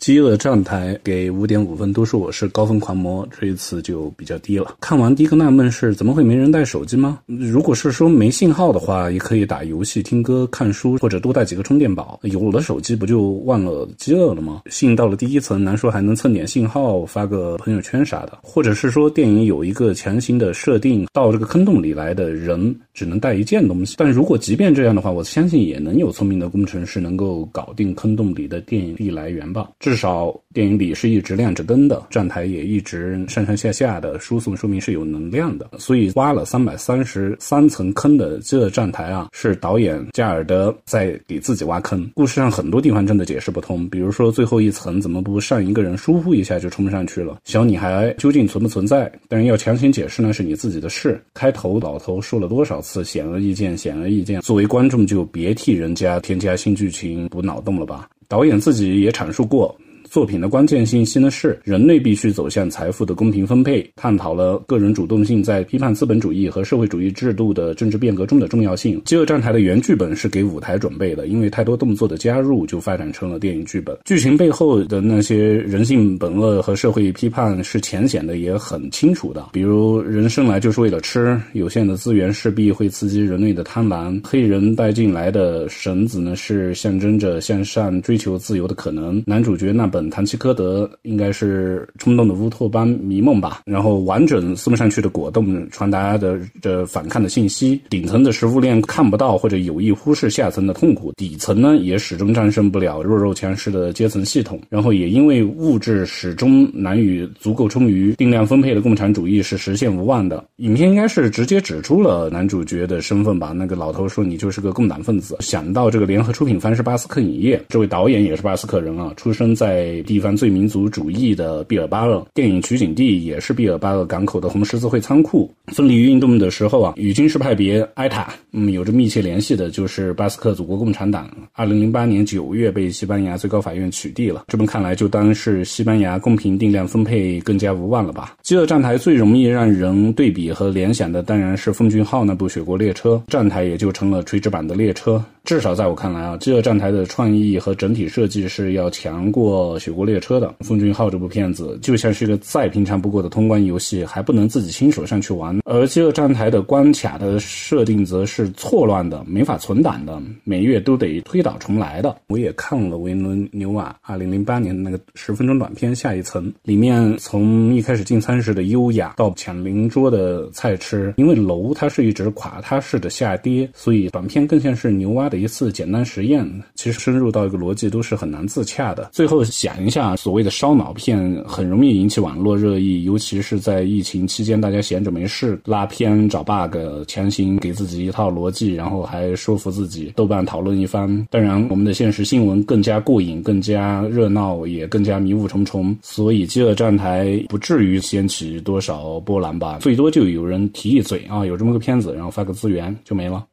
饥饿站台给五点五分，都说我是高分狂魔，这一次就比较低了。看完第一个纳闷是怎么会没人带手机吗？如果是说没信号的话，也可以打游戏、听歌、看书，或者多带几个充电宝。有了手机不就忘了饥饿了吗？信到了第一层，难说还能蹭点信号，发个朋友圈啥的。或者是说电影有一个强行的设定，到这个坑洞里来的人只能带一件东西。但如果即便这样的话，我相信也能有聪明的工程师能够搞定坑洞里的电力来源吧。至少电影里是一直亮着灯的，站台也一直上上下下的输送，说明是有能量的。所以挖了三百三十三层坑的这站台啊，是导演加尔德在给自己挖坑。故事上很多地方真的解释不通，比如说最后一层怎么不上一个人疏忽一下就冲上去了？小女孩究竟存不存在？但是要强行解释那是你自己的事。开头老头说了多少次显而易见，显而易见。作为观众就别替人家添加新剧情补脑洞了吧。导演自己也阐述过。作品的关键信息呢是人类必须走向财富的公平分配，探讨了个人主动性在批判资本主义和社会主义制度的政治变革中的重要性。《饥饿站台》的原剧本是给舞台准备的，因为太多动作的加入，就发展成了电影剧本。剧情背后的那些人性本恶和社会批判是浅显的，也很清楚的。比如人生来就是为了吃，有限的资源势必会刺激人类的贪婪。黑人带进来的绳子呢，是象征着向上追求自由的可能。男主角那本。唐吉诃德应该是冲动的乌托邦迷梦吧，然后完整送上去的果冻传达的这反抗的信息，顶层的食物链看不到或者有意忽视下层的痛苦，底层呢也始终战胜不了弱肉强食的阶层系统，然后也因为物质始终难以足够充裕，定量分配的共产主义是实现无望的。影片应该是直接指出了男主角的身份吧？那个老头说你就是个共党分子。想到这个联合出品方是巴斯克影业，这位导演也是巴斯克人啊，出生在。地方最民族主义的毕尔巴鄂，电影取景地也是毕尔巴鄂港口的红十字会仓库。分离运动的时候啊，与军事派别埃塔嗯有着密切联系的，就是巴斯克祖国共产党。二零零八年九月被西班牙最高法院取缔了。这么看来，就当是西班牙公平定量分配更加无望了吧？饥饿站台最容易让人对比和联想的，当然是奉俊昊那部《雪国列车》，站台也就成了垂直版的列车。至少在我看来啊，饥饿站台的创意和整体设计是要强过《雪国列车》的。奉俊昊这部片子就像是一个再平常不过的通关游戏，还不能自己亲手上去玩。而饥饿站台的关卡的设定则是错乱的，没法存档的，每月都得推倒重来的。我也看了维伦纽瓦二零零八年的那个十分钟短片《下一层》，里面从一开始进餐时的优雅到抢邻桌的菜吃，因为楼它是一直垮塌式的下跌，所以短片更像是牛蛙。的一次简单实验，其实深入到一个逻辑都是很难自洽的。最后想一下，所谓的烧脑片很容易引起网络热议，尤其是在疫情期间，大家闲着没事拉片找 bug，强行给自己一套逻辑，然后还说服自己，豆瓣讨论一番。当然，我们的现实新闻更加过瘾，更加热闹，也更加迷雾重重，所以饥饿站台不至于掀起多少波澜吧。最多就有人提一嘴啊，有这么个片子，然后发个资源就没了。